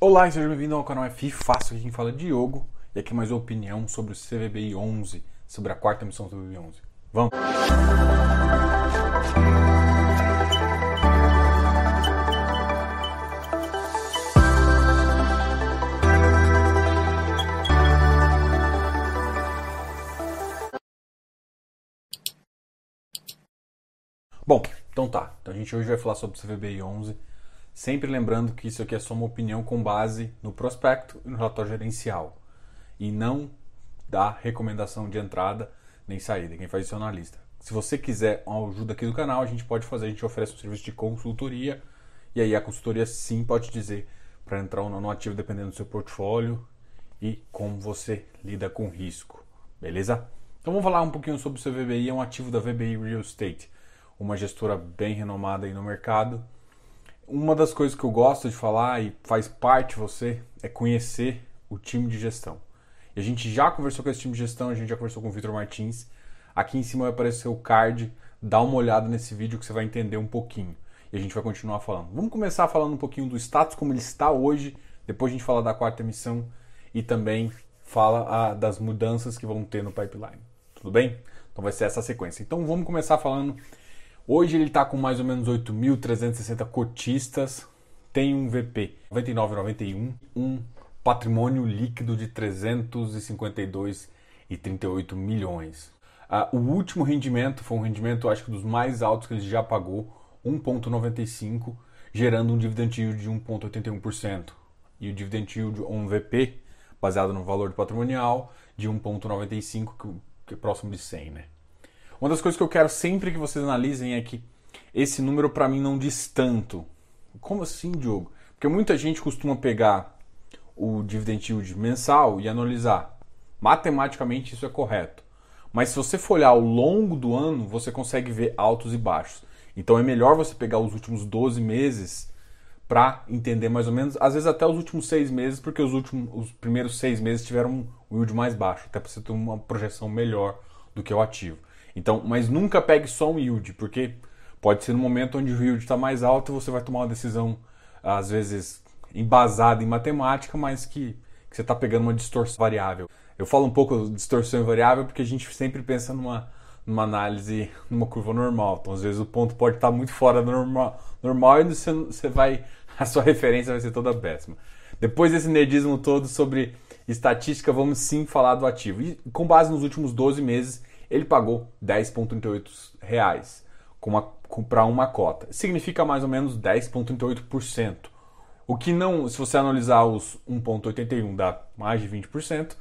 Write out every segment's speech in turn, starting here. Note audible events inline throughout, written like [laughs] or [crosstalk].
Olá e seja bem-vindo ao canal FI Fácil, aqui quem fala é Diogo e aqui mais uma opinião sobre o CVBI 11, sobre a quarta emissão do CVBI 11. Vamos! Bom, então tá. Então a gente hoje vai falar sobre o CVBI 11. Sempre lembrando que isso aqui é só uma opinião com base no prospecto e no relatório gerencial. E não dá recomendação de entrada nem saída. Quem faz isso é o analista. Se você quiser uma ajuda aqui do canal, a gente pode fazer. A gente oferece um serviço de consultoria. E aí a consultoria sim pode dizer para entrar ou não no ativo dependendo do seu portfólio e como você lida com risco. Beleza? Então vamos falar um pouquinho sobre o seu VBI. É um ativo da VBI Real Estate uma gestora bem renomada aí no mercado. Uma das coisas que eu gosto de falar e faz parte de você é conhecer o time de gestão. E a gente já conversou com esse time de gestão, a gente já conversou com o Vitor Martins. Aqui em cima vai aparecer o card, dá uma olhada nesse vídeo que você vai entender um pouquinho. E a gente vai continuar falando. Vamos começar falando um pouquinho do status como ele está hoje, depois a gente fala da quarta emissão e também fala ah, das mudanças que vão ter no pipeline. Tudo bem? Então vai ser essa sequência. Então vamos começar falando Hoje ele está com mais ou menos 8.360 cotistas, tem um VP 99,91, um patrimônio líquido de 352,38 milhões. Uh, o último rendimento foi um rendimento, acho que dos mais altos que ele já pagou, 1,95, gerando um dividend yield de 1,81%. E o dividend yield, um VP, baseado no valor patrimonial, de 1,95, que é próximo de 100, né? Uma das coisas que eu quero sempre que vocês analisem é que esse número para mim não diz tanto. Como assim, Diogo? Porque muita gente costuma pegar o dividend yield mensal e analisar. Matematicamente isso é correto. Mas se você for olhar ao longo do ano, você consegue ver altos e baixos. Então é melhor você pegar os últimos 12 meses para entender mais ou menos, às vezes até os últimos seis meses, porque os últimos, os primeiros seis meses tiveram um yield mais baixo, até para você ter uma projeção melhor do que o ativo. Então, mas nunca pegue só um yield, porque pode ser no momento onde o yield está mais alto e você vai tomar uma decisão, às vezes, embasada em matemática, mas que, que você está pegando uma distorção variável. Eu falo um pouco de distorção variável porque a gente sempre pensa numa, numa análise, numa curva normal. Então, às vezes, o ponto pode estar muito fora do normal, normal e você, você vai, [laughs] a sua referência vai ser toda péssima. Depois desse nerdismo todo sobre estatística, vamos sim falar do ativo. E com base nos últimos 12 meses, ele pagou 10,38 reais para uma cota. Significa mais ou menos 10,38%. O que não, se você analisar os 1,81 dá mais de 20%,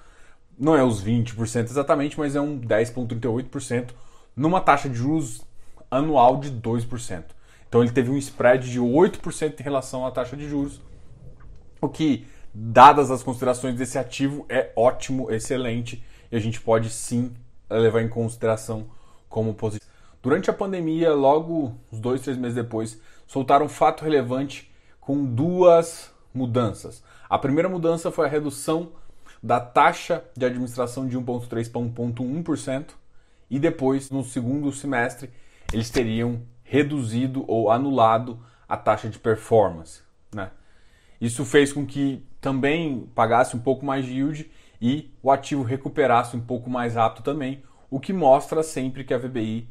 não é os 20% exatamente, mas é um 10,38% numa taxa de juros anual de 2%. Então ele teve um spread de 8% em relação à taxa de juros, o que, dadas as considerações desse ativo, é ótimo, excelente, e a gente pode sim levar em consideração como positivo. Durante a pandemia, logo uns dois, três meses depois, soltaram um fato relevante com duas mudanças. A primeira mudança foi a redução da taxa de administração de 1,3 para 1,1%, e depois, no segundo semestre, eles teriam reduzido ou anulado a taxa de performance. Né? Isso fez com que também pagasse um pouco mais de yield e o ativo recuperasse um pouco mais rápido também, o que mostra sempre que a VBI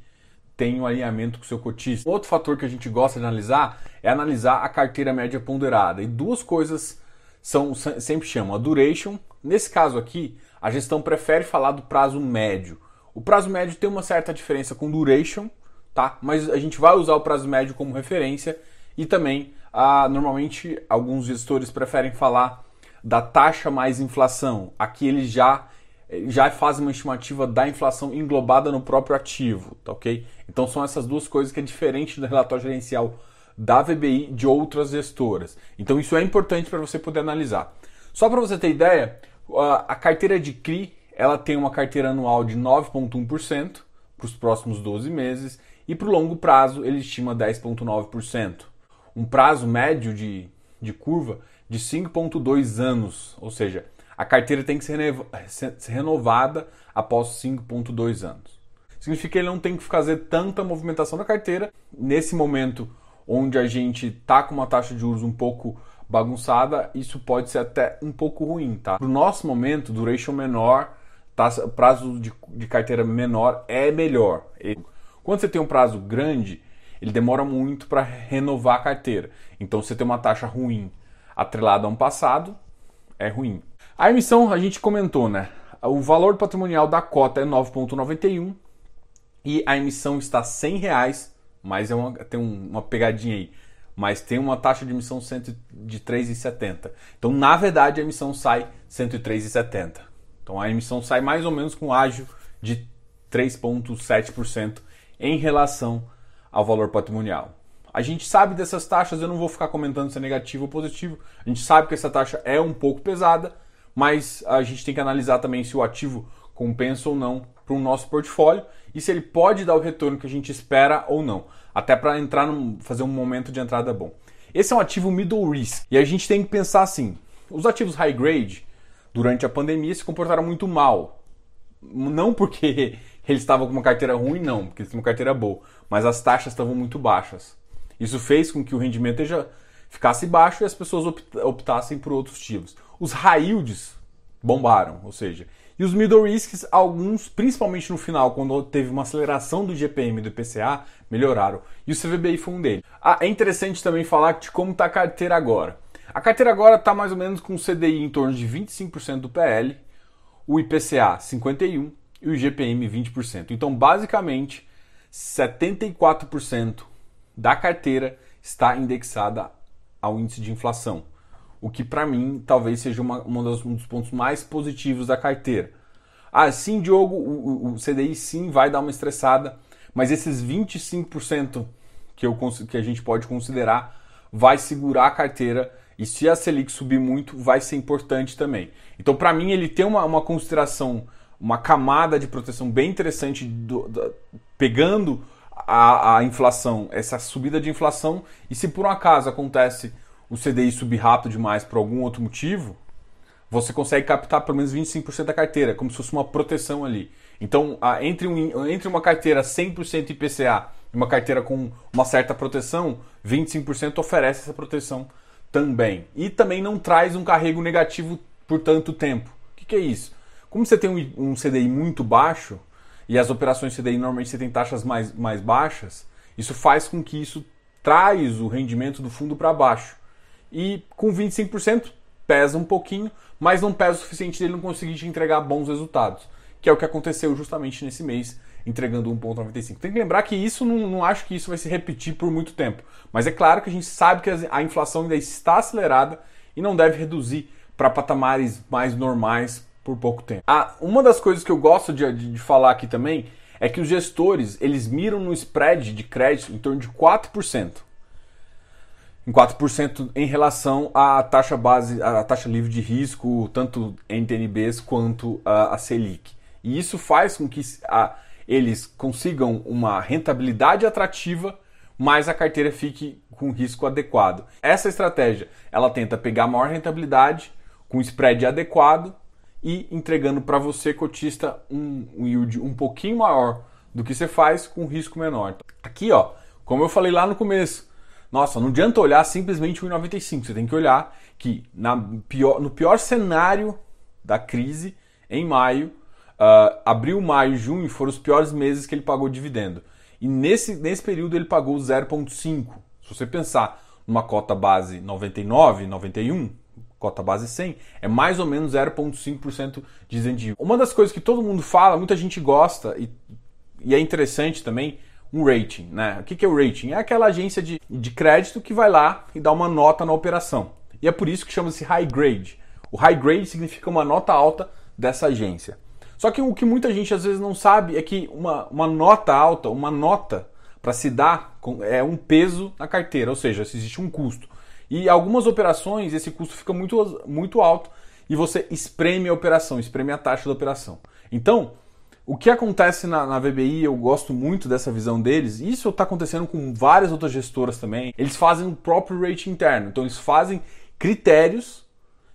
tem um alinhamento com o seu cotista. Outro fator que a gente gosta de analisar é analisar a carteira média ponderada. E duas coisas são sempre chamam a duration. Nesse caso aqui, a gestão prefere falar do prazo médio. O prazo médio tem uma certa diferença com duration, tá? Mas a gente vai usar o prazo médio como referência e também, ah, normalmente, alguns gestores preferem falar da taxa mais inflação. Aqui eles já já fazem uma estimativa da inflação englobada no próprio ativo, tá ok? Então são essas duas coisas que é diferente do relatório gerencial da VBI de outras gestoras. Então isso é importante para você poder analisar. Só para você ter ideia, a carteira de CRI ela tem uma carteira anual de 9,1% para os próximos 12 meses e para o longo prazo ele estima 10,9%. Um prazo médio de, de curva de 5,2 anos, ou seja, a carteira tem que ser renovada após 5,2 anos. Significa que ele não tem que fazer tanta movimentação na carteira. Nesse momento onde a gente está com uma taxa de juros um pouco bagunçada, isso pode ser até um pouco ruim, tá? Pro nosso momento, duration menor, tá, prazo de, de carteira menor é melhor. Quando você tem um prazo grande, ele demora muito para renovar a carteira. Então, você tem uma taxa ruim atrelada a um passado, é ruim. A emissão, a gente comentou, né? O valor patrimonial da cota é 9,91 e a emissão está 100 reais, mas é uma, tem uma pegadinha aí. Mas tem uma taxa de emissão de 3,70. Então, na verdade, a emissão sai 103,70. Então, a emissão sai mais ou menos com ágio de 3,7% em relação ao valor patrimonial. A gente sabe dessas taxas, eu não vou ficar comentando se é negativo ou positivo. A gente sabe que essa taxa é um pouco pesada, mas a gente tem que analisar também se o ativo compensa ou não para o nosso portfólio e se ele pode dar o retorno que a gente espera ou não, até para entrar num, fazer um momento de entrada bom. Esse é um ativo middle risk e a gente tem que pensar assim: os ativos high grade durante a pandemia se comportaram muito mal, não porque [laughs] eles estavam com uma carteira ruim, não, porque eles tinham uma carteira boa, mas as taxas estavam muito baixas. Isso fez com que o rendimento já ficasse baixo e as pessoas optassem por outros ativos. Os high yields bombaram, ou seja, e os middle risks, alguns, principalmente no final, quando teve uma aceleração do GPM e do IPCA, melhoraram. E o CVBI foi um deles. Ah, é interessante também falar de como está a carteira agora. A carteira agora está mais ou menos com o CDI em torno de 25% do PL, o IPCA 51% e o GPM 20%. Então, basicamente, 74% da carteira está indexada ao índice de inflação o que para mim talvez seja uma, uma dos, um dos pontos mais positivos da carteira. Ah, sim, Diogo, o, o CDI sim vai dar uma estressada, mas esses 25% que, eu, que a gente pode considerar vai segurar a carteira e se a Selic subir muito, vai ser importante também. Então, para mim, ele tem uma, uma, consideração, uma camada de proteção bem interessante, do, do, pegando a, a inflação, essa subida de inflação, e se por um acaso acontece o CDI subir rápido demais por algum outro motivo, você consegue captar pelo menos 25% da carteira, como se fosse uma proteção ali. Então, entre, um, entre uma carteira 100% IPCA e uma carteira com uma certa proteção, 25% oferece essa proteção também. E também não traz um carrego negativo por tanto tempo. O que, que é isso? Como você tem um, um CDI muito baixo, e as operações CDI normalmente você tem taxas mais, mais baixas, isso faz com que isso traz o rendimento do fundo para baixo. E com 25% pesa um pouquinho, mas não pesa o suficiente dele não conseguir te entregar bons resultados, que é o que aconteceu justamente nesse mês, entregando 1,95. Tem que lembrar que isso não, não acho que isso vai se repetir por muito tempo, mas é claro que a gente sabe que a inflação ainda está acelerada e não deve reduzir para patamares mais normais por pouco tempo. Ah, uma das coisas que eu gosto de, de, de falar aqui também é que os gestores eles miram no spread de crédito em torno de 4% em 4% em relação à taxa base, à taxa livre de risco, tanto NTNBs quanto a, a Selic. E isso faz com que a, eles consigam uma rentabilidade atrativa, mas a carteira fique com risco adequado. Essa estratégia, ela tenta pegar maior rentabilidade com spread adequado e entregando para você cotista um, um yield um pouquinho maior do que você faz com risco menor. Aqui, ó, como eu falei lá no começo, nossa, não adianta olhar simplesmente o 1,95. Você tem que olhar que na pior, no pior cenário da crise, em maio, uh, abril, maio, junho foram os piores meses que ele pagou dividendo. E nesse, nesse período ele pagou 0,5. Se você pensar numa cota base 99, 91, cota base 100, é mais ou menos 0,5% de incentivo. Uma das coisas que todo mundo fala, muita gente gosta e, e é interessante também, um rating. Né? O que é o rating? É aquela agência de, de crédito que vai lá e dá uma nota na operação. E é por isso que chama-se high grade. O high grade significa uma nota alta dessa agência. Só que o que muita gente às vezes não sabe é que uma, uma nota alta, uma nota para se dar é um peso na carteira, ou seja, existe um custo. E algumas operações esse custo fica muito, muito alto e você espreme a operação, espreme a taxa da operação. Então, o que acontece na, na, VBI, eu gosto muito dessa visão deles, isso está acontecendo com várias outras gestoras também. Eles fazem o próprio rate interno, então eles fazem critérios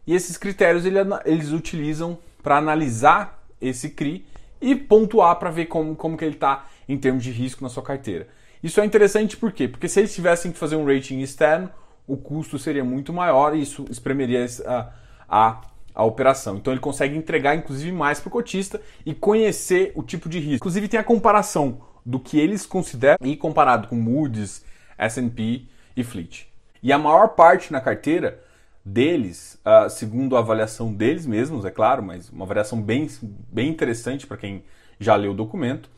e esses critérios eles, utilizam para analisar esse CRI e pontuar para ver como, como que ele está em termos de risco na sua carteira. Isso é interessante por quê? Porque se eles tivessem que fazer um rating externo, o custo seria muito maior e isso espremeria a, a, a operação. Então ele consegue entregar, inclusive, mais para o cotista e conhecer o tipo de risco. Inclusive, tem a comparação do que eles consideram e comparado com Moody's, S&P e Fleet. E a maior parte na carteira deles, uh, segundo a avaliação deles mesmos, é claro, mas uma avaliação bem, bem interessante para quem já leu o documento,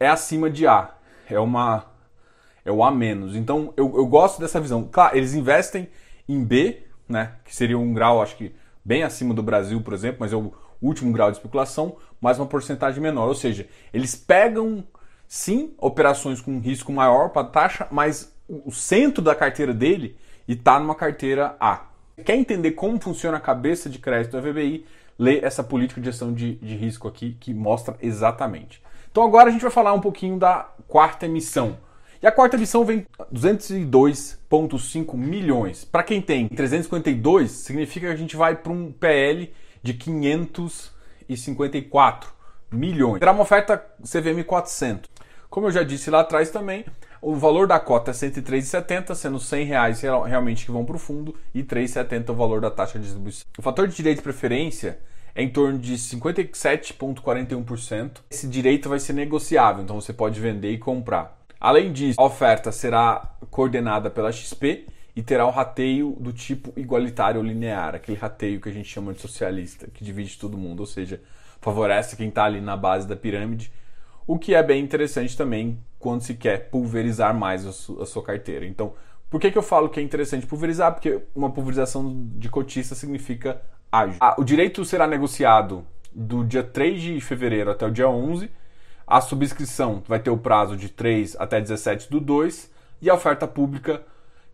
é acima de A. É uma é o A menos. Então eu, eu gosto dessa visão. Claro, eles investem em B, né, que seria um grau, acho que bem acima do Brasil, por exemplo, mas é o último grau de especulação, mas uma porcentagem menor. Ou seja, eles pegam sim operações com risco maior para taxa, mas o centro da carteira dele está numa carteira A. Quer entender como funciona a cabeça de crédito da VBI? Lê essa política de gestão de, de risco aqui que mostra exatamente. Então agora a gente vai falar um pouquinho da quarta emissão. E a quarta emissão vem 202,5 milhões. Para quem tem 352, significa que a gente vai para um PL de 554 milhões. Será uma oferta CVM 400. Como eu já disse lá atrás também, o valor da cota é R$ 103,70, sendo 100 reais realmente que vão para o fundo e R$ 3,70 o valor da taxa de distribuição. O fator de direito de preferência é em torno de 57,41%. Esse direito vai ser negociável, então você pode vender e comprar. Além disso, a oferta será coordenada pela XP e terá o rateio do tipo igualitário linear, aquele rateio que a gente chama de socialista, que divide todo mundo, ou seja, favorece quem está ali na base da pirâmide o que é bem interessante também quando se quer pulverizar mais a, a sua carteira. Então, por que, que eu falo que é interessante pulverizar? Porque uma pulverização de cotista significa ágil. Ah, o direito será negociado do dia 3 de fevereiro até o dia 11. A subscrição vai ter o prazo de 3 até 17 do 2 e a oferta pública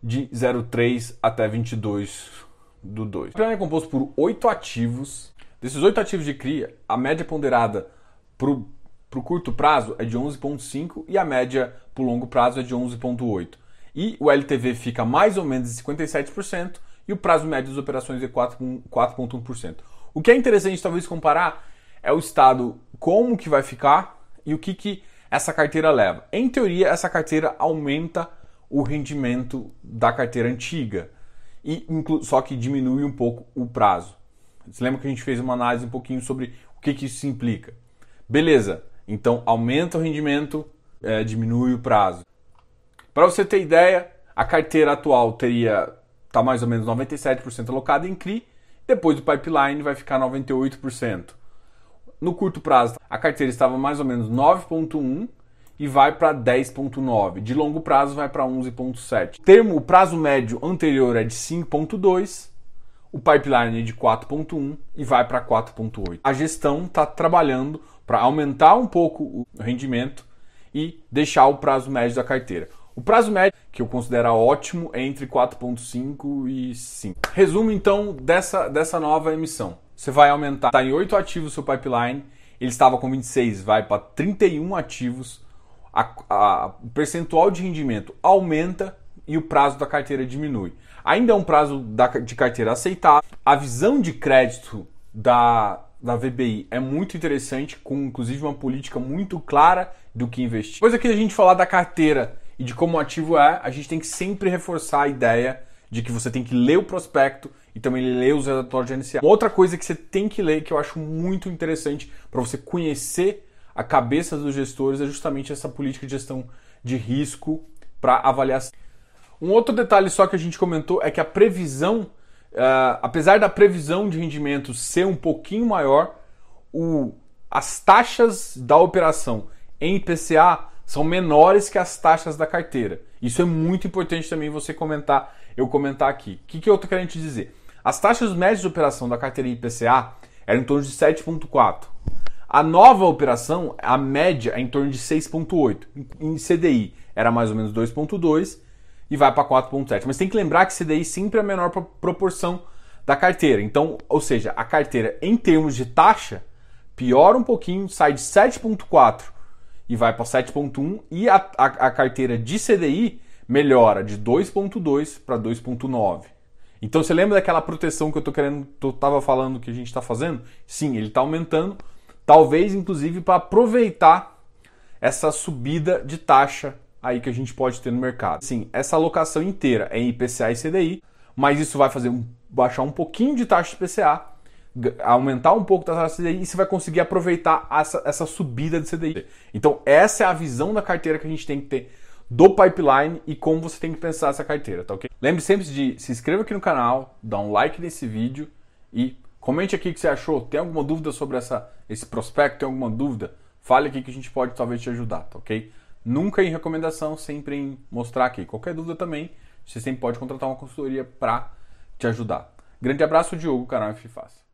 de 03 até 22 do 2. O plano é composto por 8 ativos. Desses 8 ativos de CRI, a média ponderada para o curto prazo é de 11,5% e a média para o longo prazo é de 11,8%. E o LTV fica mais ou menos de 57% e o prazo médio das operações é 4,1%. O que é interessante talvez comparar é o estado como que vai ficar e o que, que essa carteira leva. Em teoria, essa carteira aumenta o rendimento da carteira antiga, e só que diminui um pouco o prazo. Você lembra que a gente fez uma análise um pouquinho sobre o que, que isso implica? Beleza, então aumenta o rendimento, é, diminui o prazo. Para você ter ideia, a carteira atual teria tá mais ou menos 97% alocada em CRI, depois do pipeline vai ficar 98%. No curto prazo, a carteira estava mais ou menos 9.1 e vai para 10.9. De longo prazo vai para 11.7. Termo o prazo médio anterior é de 5.2, o pipeline é de 4.1 e vai para 4.8. A gestão está trabalhando para aumentar um pouco o rendimento e deixar o prazo médio da carteira. O prazo médio, que eu considero ótimo, é entre 4,5 e 5. Resumo então dessa, dessa nova emissão. Você vai aumentar, está em 8 ativos o seu pipeline, ele estava com 26, vai para 31 ativos, a, a, o percentual de rendimento aumenta e o prazo da carteira diminui. Ainda é um prazo da, de carteira aceitável. A visão de crédito da, da VBI é muito interessante, com inclusive uma política muito clara do que investir. Depois aqui a gente falar da carteira e de como o ativo é, a gente tem que sempre reforçar a ideia de que você tem que ler o prospecto e também ler os relatórios de NCA. Outra coisa que você tem que ler, que eu acho muito interessante para você conhecer a cabeça dos gestores, é justamente essa política de gestão de risco para avaliação. Um outro detalhe só que a gente comentou é que a previsão Uh, apesar da previsão de rendimento ser um pouquinho maior, o, as taxas da operação em IPCA são menores que as taxas da carteira. Isso é muito importante também você comentar, eu comentar aqui. O que, que eu estou querendo te dizer? As taxas médias de operação da carteira IPCA eram em torno de 7,4. A nova operação, a média é em torno de 6,8. Em CDI era mais ou menos 2,2 e vai para 4,7. Mas tem que lembrar que CDI sempre é a menor proporção da carteira. Então, ou seja, a carteira em termos de taxa piora um pouquinho, sai de 7,4 e vai para 7,1 e a, a, a, carteira de CDI melhora de 2,2 para 2,9. Então você lembra daquela proteção que eu tô querendo, eu tava falando que a gente está fazendo? Sim, ele está aumentando, talvez inclusive para aproveitar essa subida de taxa aí que a gente pode ter no mercado. Sim, essa alocação inteira é em IPCA e CDI, mas isso vai fazer um, baixar um pouquinho de taxa de IPCA, aumentar um pouco da taxa de CDI e você vai conseguir aproveitar essa, essa subida de CDI. Então, essa é a visão da carteira que a gente tem que ter do pipeline e como você tem que pensar essa carteira, tá ok? Lembre sempre de se inscrever aqui no canal, dar um like nesse vídeo e comente aqui o que você achou. Tem alguma dúvida sobre essa, esse prospecto? Tem alguma dúvida? Fale aqui que a gente pode talvez te ajudar, tá ok? Nunca em recomendação, sempre em mostrar aqui. Qualquer dúvida também, você sempre pode contratar uma consultoria para te ajudar. Grande abraço, Diogo, canal F Fácil.